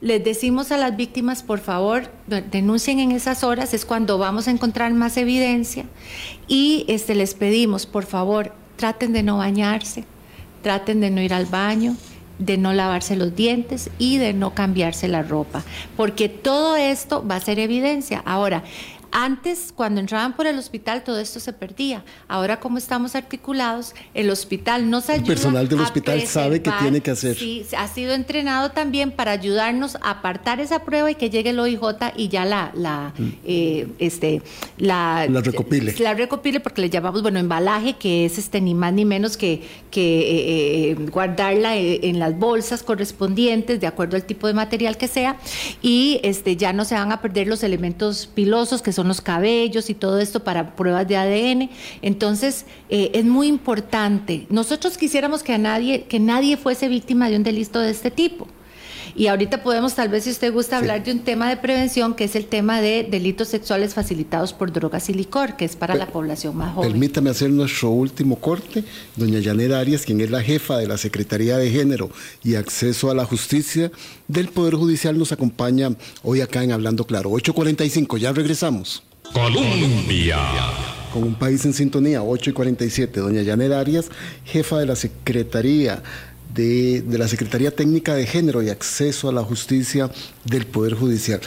C: les decimos a las víctimas, por favor, denuncien en esas horas, es cuando vamos a encontrar más evidencia. Y este, les pedimos, por favor, traten de no bañarse, traten de no ir al baño, de no lavarse los dientes y de no cambiarse la ropa, porque todo esto va a ser evidencia. Ahora, antes, cuando entraban por el hospital, todo esto se perdía. Ahora, como estamos articulados, el hospital nos ayuda.
B: El personal del hospital sabe que tiene que hacer.
C: Sí, ha sido entrenado también para ayudarnos a apartar esa prueba y que llegue el OIJ y ya la, la, mm. eh, este, la,
B: la recopile.
C: La recopile porque le llamamos, bueno, embalaje, que es este ni más ni menos que, que eh, eh, guardarla en las bolsas correspondientes de acuerdo al tipo de material que sea y este, ya no se van a perder los elementos pilosos que son son los cabellos y todo esto para pruebas de ADN. Entonces, eh, es muy importante. Nosotros quisiéramos que, a nadie, que nadie fuese víctima de un delito de este tipo. Y ahorita podemos, tal vez, si usted gusta, hablar de un tema de prevención, que es el tema de delitos sexuales facilitados por drogas y licor, que es para la población más joven.
B: Permítame hacer nuestro último corte. Doña Yanela Arias, quien es la jefa de la Secretaría de Género y Acceso a la Justicia del Poder Judicial, nos acompaña hoy acá en Hablando Claro. 8.45, ya regresamos. Colombia con un país en sintonía, 8 y 47. Doña Yanela Arias, jefa de la Secretaría de, la Secretaría Técnica de Género y Acceso a la Justicia del Poder Judicial.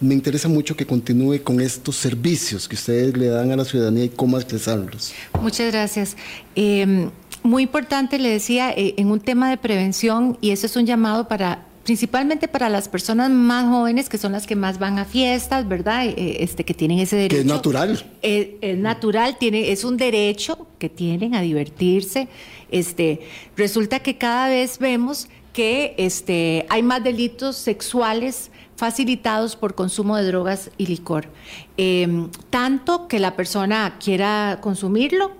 B: Me interesa mucho que continúe con estos servicios que ustedes le dan a la ciudadanía y cómo expresarlos.
C: Muchas gracias. Em, muy importante, le decía, eh, en un tema de prevención, y eso es un llamado para principalmente para las personas más jóvenes que son las que más van a fiestas, ¿verdad? Eh, este que tienen ese derecho.
B: Que es natural.
C: Eh, es natural, tiene, es un derecho que tienen a divertirse. Este, resulta que cada vez vemos que este, hay más delitos sexuales facilitados por consumo de drogas y licor. Em, tanto que la persona quiera consumirlo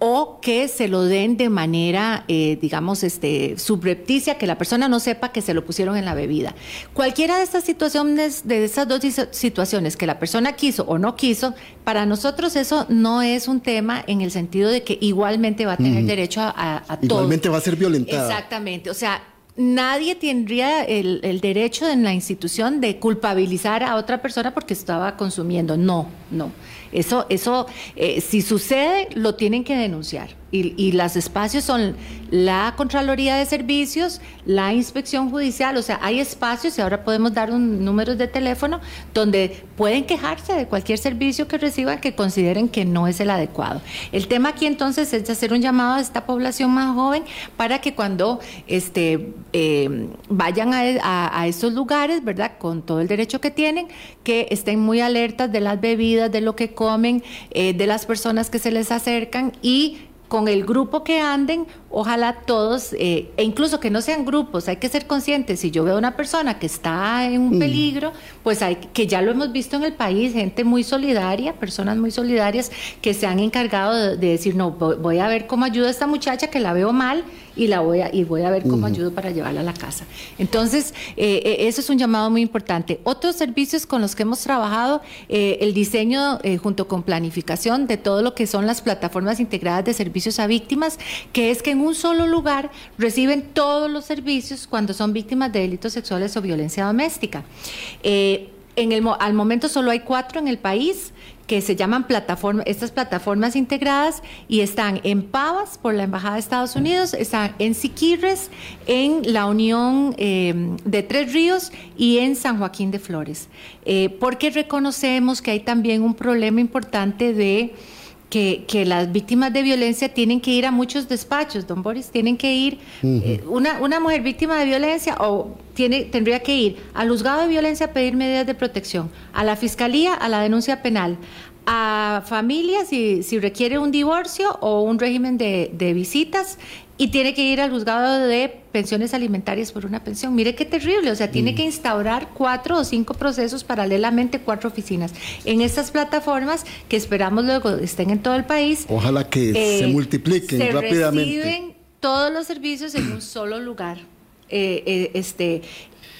C: o que se lo den de manera, eh, digamos, este, subrepticia, que la persona no sepa que se lo pusieron en la bebida. Cualquiera de estas situaciones, de esas dos situaciones, que la persona quiso o no quiso, para nosotros eso no es un tema en el sentido de que igualmente va a tener derecho a, todo.
B: Igualmente va a ser violentada.
C: Exactamente, o sea, nadie tendría el, el, derecho en la institución de culpabilizar a otra persona porque estaba consumiendo. No, no. Eso, eso eh, si sucede, lo tienen que denunciar. Y, y los espacios son la Contraloría de Servicios, la Inspección Judicial, o sea, hay espacios y ahora podemos dar un número de teléfono donde pueden quejarse de cualquier servicio que reciban que consideren que no es el adecuado. El tema aquí entonces es hacer un llamado a esta población más joven para que cuando este, eh, vayan a, a, estos lugares, ¿verdad? Con todo el derecho que tienen, que estén muy alertas de las bebidas, de lo que comen, eh, de las personas que se les acercan y con el grupo que anden, ojalá todos, eh, e incluso que no sean grupos, hay que ser conscientes, si yo veo una persona que está en un mm. peligro, pues hay que ya lo hemos visto en el país, gente muy solidaria, personas muy solidarias que se han encargado de, decir, no, voy a ver cómo ayuda a esta muchacha que la veo mal y la voy a, y voy a ver cómo ayudo para llevarla a la casa. Entonces, eh, eh, eso es un llamado muy importante. Otros servicios con los que hemos trabajado, el diseño junto con planificación de todo lo que son las plataformas integradas de servicios a víctimas, que es que en un solo lugar reciben todos los servicios cuando son víctimas de delitos sexuales o violencia doméstica. Eh, en el, al momento solo hay cuatro en el país que se llaman plataformas, estas plataformas integradas y están en Pavas por la Embajada de Estados Unidos, están en Siquirres, en la Unión eh, de Tres Ríos y en San Joaquín de Flores, eh, porque reconocemos que hay también un problema importante de que, que, las víctimas de violencia tienen que ir a muchos despachos, don Boris, tienen que ir, eh, una, una mujer víctima de violencia o tiene, tendría que ir al juzgado de violencia a pedir medidas de protección, a la fiscalía a la denuncia penal, a familias si, si requiere un divorcio o un régimen de, de visitas y tiene que ir al juzgado de pensiones alimentarias por una pensión. Mire qué terrible, o sea, tiene mm. que instaurar cuatro o cinco procesos paralelamente, cuatro oficinas. En estas plataformas que esperamos luego estén en todo el país.
B: Ojalá que se eh, multipliquen se rápidamente.
C: Reciben todos los servicios en un solo lugar. Eh, eh, este,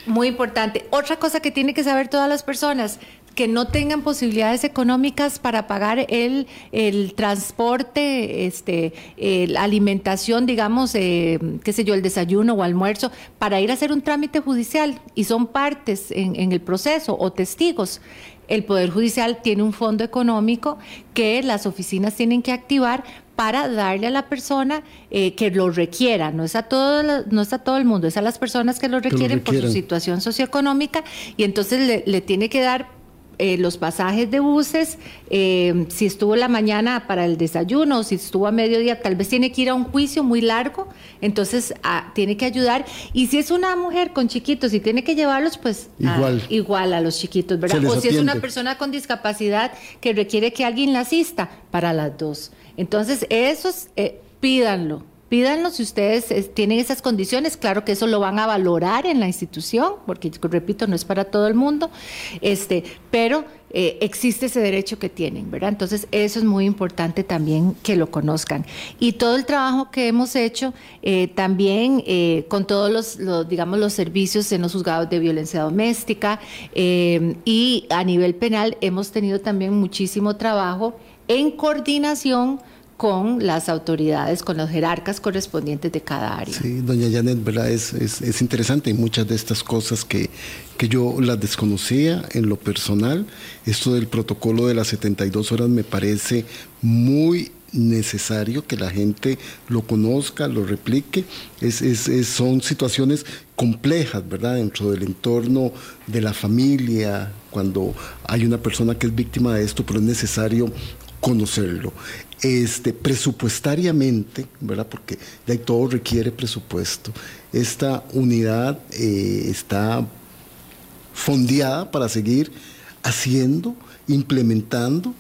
C: muy importante. Otra cosa que tienen que saber todas las personas, que no tengan posibilidades económicas para pagar el, el transporte, este, la alimentación, digamos, eh, qué sé yo, el desayuno o almuerzo, para ir a hacer un trámite judicial. Y son partes en, en el proceso o testigos. El Poder Judicial tiene un fondo económico que las oficinas tienen que activar para darle a la persona eh, que lo requiera. No es, a todo, no es a todo el mundo, es a las personas que lo requieren, por su situación socioeconómica y entonces le, le tiene que dar eh, los pasajes de buses, eh, si estuvo la mañana para el desayuno, o si estuvo a mediodía, tal vez tiene que ir a un juicio muy largo, entonces ah, tiene que ayudar. Y si es una mujer con chiquitos y tiene que llevarlos, pues
B: ah, igual,
C: igual a los chiquitos, ¿verdad? O si es una persona con discapacidad que requiere que alguien la asista, para las dos. Entonces, eso es, eh, pídanlo pídanlo si ustedes tienen esas condiciones. Claro que eso lo van a valorar en la institución, porque repito, no es para todo el mundo, este, pero eh, existe ese derecho que tienen, ¿verdad? Entonces, eso es muy importante también que lo conozcan. Y todo el trabajo que hemos hecho eh, también eh, con todos los, digamos, los servicios en los juzgados de violencia doméstica y a nivel penal hemos tenido también muchísimo trabajo en coordinación con las autoridades, con los jerarcas correspondientes de cada área.
B: Sí, doña Janet, ¿verdad? Es, es, interesante y muchas de estas cosas que, que, yo las desconocía en lo personal. Esto del protocolo de las 72 horas me parece muy necesario que la gente lo conozca, lo replique. Es, son situaciones complejas, ¿verdad? Dentro del entorno de la familia, cuando hay una persona que es víctima de esto, pero es necesario conocerlo. Este, presupuestariamente, ¿verdad? Porque de todo requiere presupuesto. Esta unidad eh, está fondeada para seguir haciendo, implementando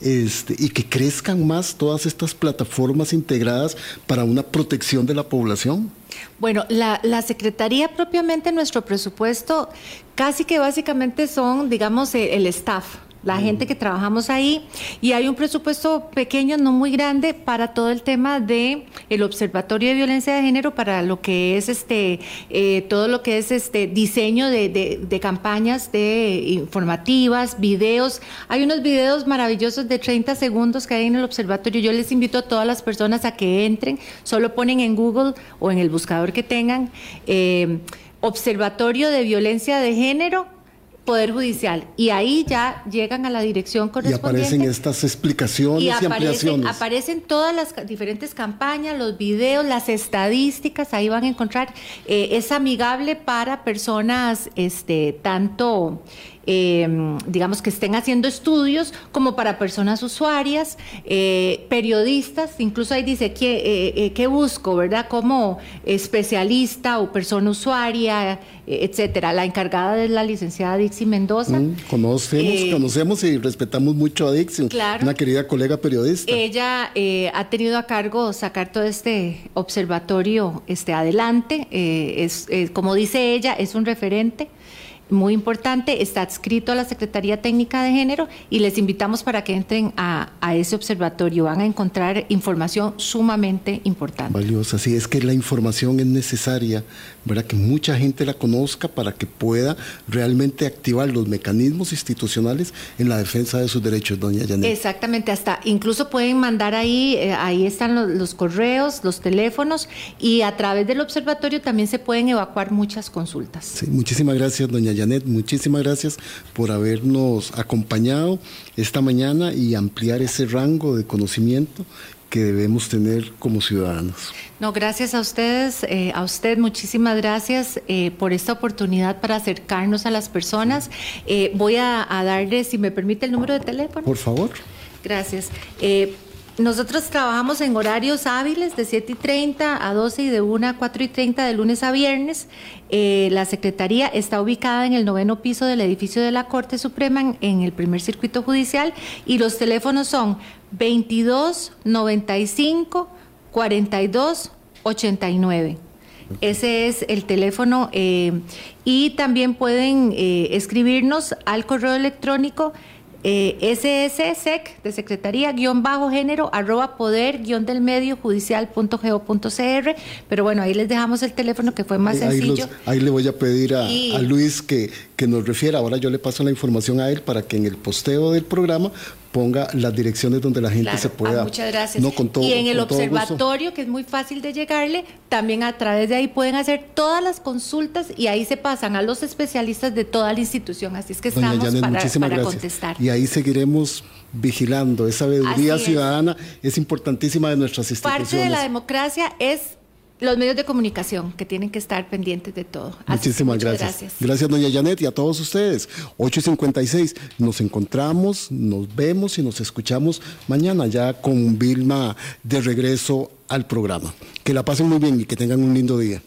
B: este, y que crezcan más todas estas plataformas integradas para una protección de la población?
C: Bueno, la, Secretaría propiamente, nuestro presupuesto, casi que básicamente son, digamos, el staff, la gente que trabajamos ahí y hay un presupuesto pequeño, no muy grande, para todo el tema de el observatorio de violencia de género, para lo que es este eh, todo lo que es este diseño de, de, campañas de informativas, videos. Hay unos videos maravillosos de 30 segundos que hay en el observatorio. Yo les invito a todas las personas a que entren, solo ponen en Google o en el buscador que tengan. Eh, Observatorio de Violencia de Género Poder Judicial. Y ahí ya llegan a la dirección correspondiente.
B: Y aparecen estas explicaciones y, ampliaciones.
C: Aparecen todas las diferentes campañas, los videos, las estadísticas, ahí van a encontrar. Eh, es amigable para personas este, tanto Em, digamos, que estén haciendo estudios como para personas usuarias, eh, periodistas, incluso ahí dice que, eh, eh, ¿qué busco, verdad? Como especialista o persona usuaria, etcétera. La encargada es la licenciada Dixie Mendoza. Mm,
B: conocemos, conocemos y respetamos mucho a Dixie, una querida colega periodista.
C: Ella ha tenido a cargo sacar todo este observatorio este, adelante. es, como dice ella, es un referente muy importante, está adscrito a la Secretaría Técnica de Género y les invitamos para que entren a, ese observatorio. Van a encontrar información sumamente importante.
B: Valiosa, sí, es que la información es necesaria, ¿verdad? Que mucha gente la conozca para que pueda realmente activar los mecanismos institucionales en la defensa de sus derechos, doña Janet.
C: Exactamente, hasta incluso pueden mandar ahí, eh, ahí están los, los correos, los teléfonos y a través del observatorio también se pueden evacuar muchas consultas.
B: Sí, muchísimas gracias, doña Janet. Janet, muchísimas gracias por habernos acompañado esta mañana y ampliar ese rango de conocimiento que debemos tener como ciudadanos.
C: No, gracias a ustedes, eh, a usted muchísimas gracias eh, por esta oportunidad para acercarnos a las personas. Eh, voy a, a, darle, si me permite, el número de teléfono.
B: Por favor.
C: Gracias. Nosotros trabajamos en horarios hábiles de 7 y 30 a 12 y de 1 a 4 y 30 de lunes a viernes. Eh, la Secretaría está ubicada en el noveno piso del edificio de la Corte Suprema en, el primer circuito judicial y los teléfonos son 22 95 42 89. Ese es el teléfono eh, y también pueden eh, escribirnos al correo electrónico eh, SSSEC de Secretaría guion bajo género arroba poder guion del medio judicial punto pero bueno ahí les dejamos el teléfono que fue más sencillo.
B: ahí, le voy a pedir a, a, Luis que, que nos refiera. Ahora yo le paso la información a él para que en el posteo del programa ponga las direcciones donde la gente se ah, pueda.
C: muchas gracias. y en el observatorio, que es muy fácil de llegarle, también a través de ahí pueden hacer todas las consultas y ahí se pasan a los especialistas de toda la institución. Así es que estamos para, contestar.
B: Y ahí seguiremos vigilando. Esa sabiduría ciudadana es importantísima de nuestras instituciones.
C: Parte de la democracia es los medios de comunicación que tienen que estar pendientes de todo.
B: Muchísimas gracias. gracias. doña Janet, y a todos ustedes. 8.56, nos encontramos, nos vemos y nos escuchamos mañana ya con Vilma de regreso al programa. Que la pasen muy bien y que tengan un lindo día.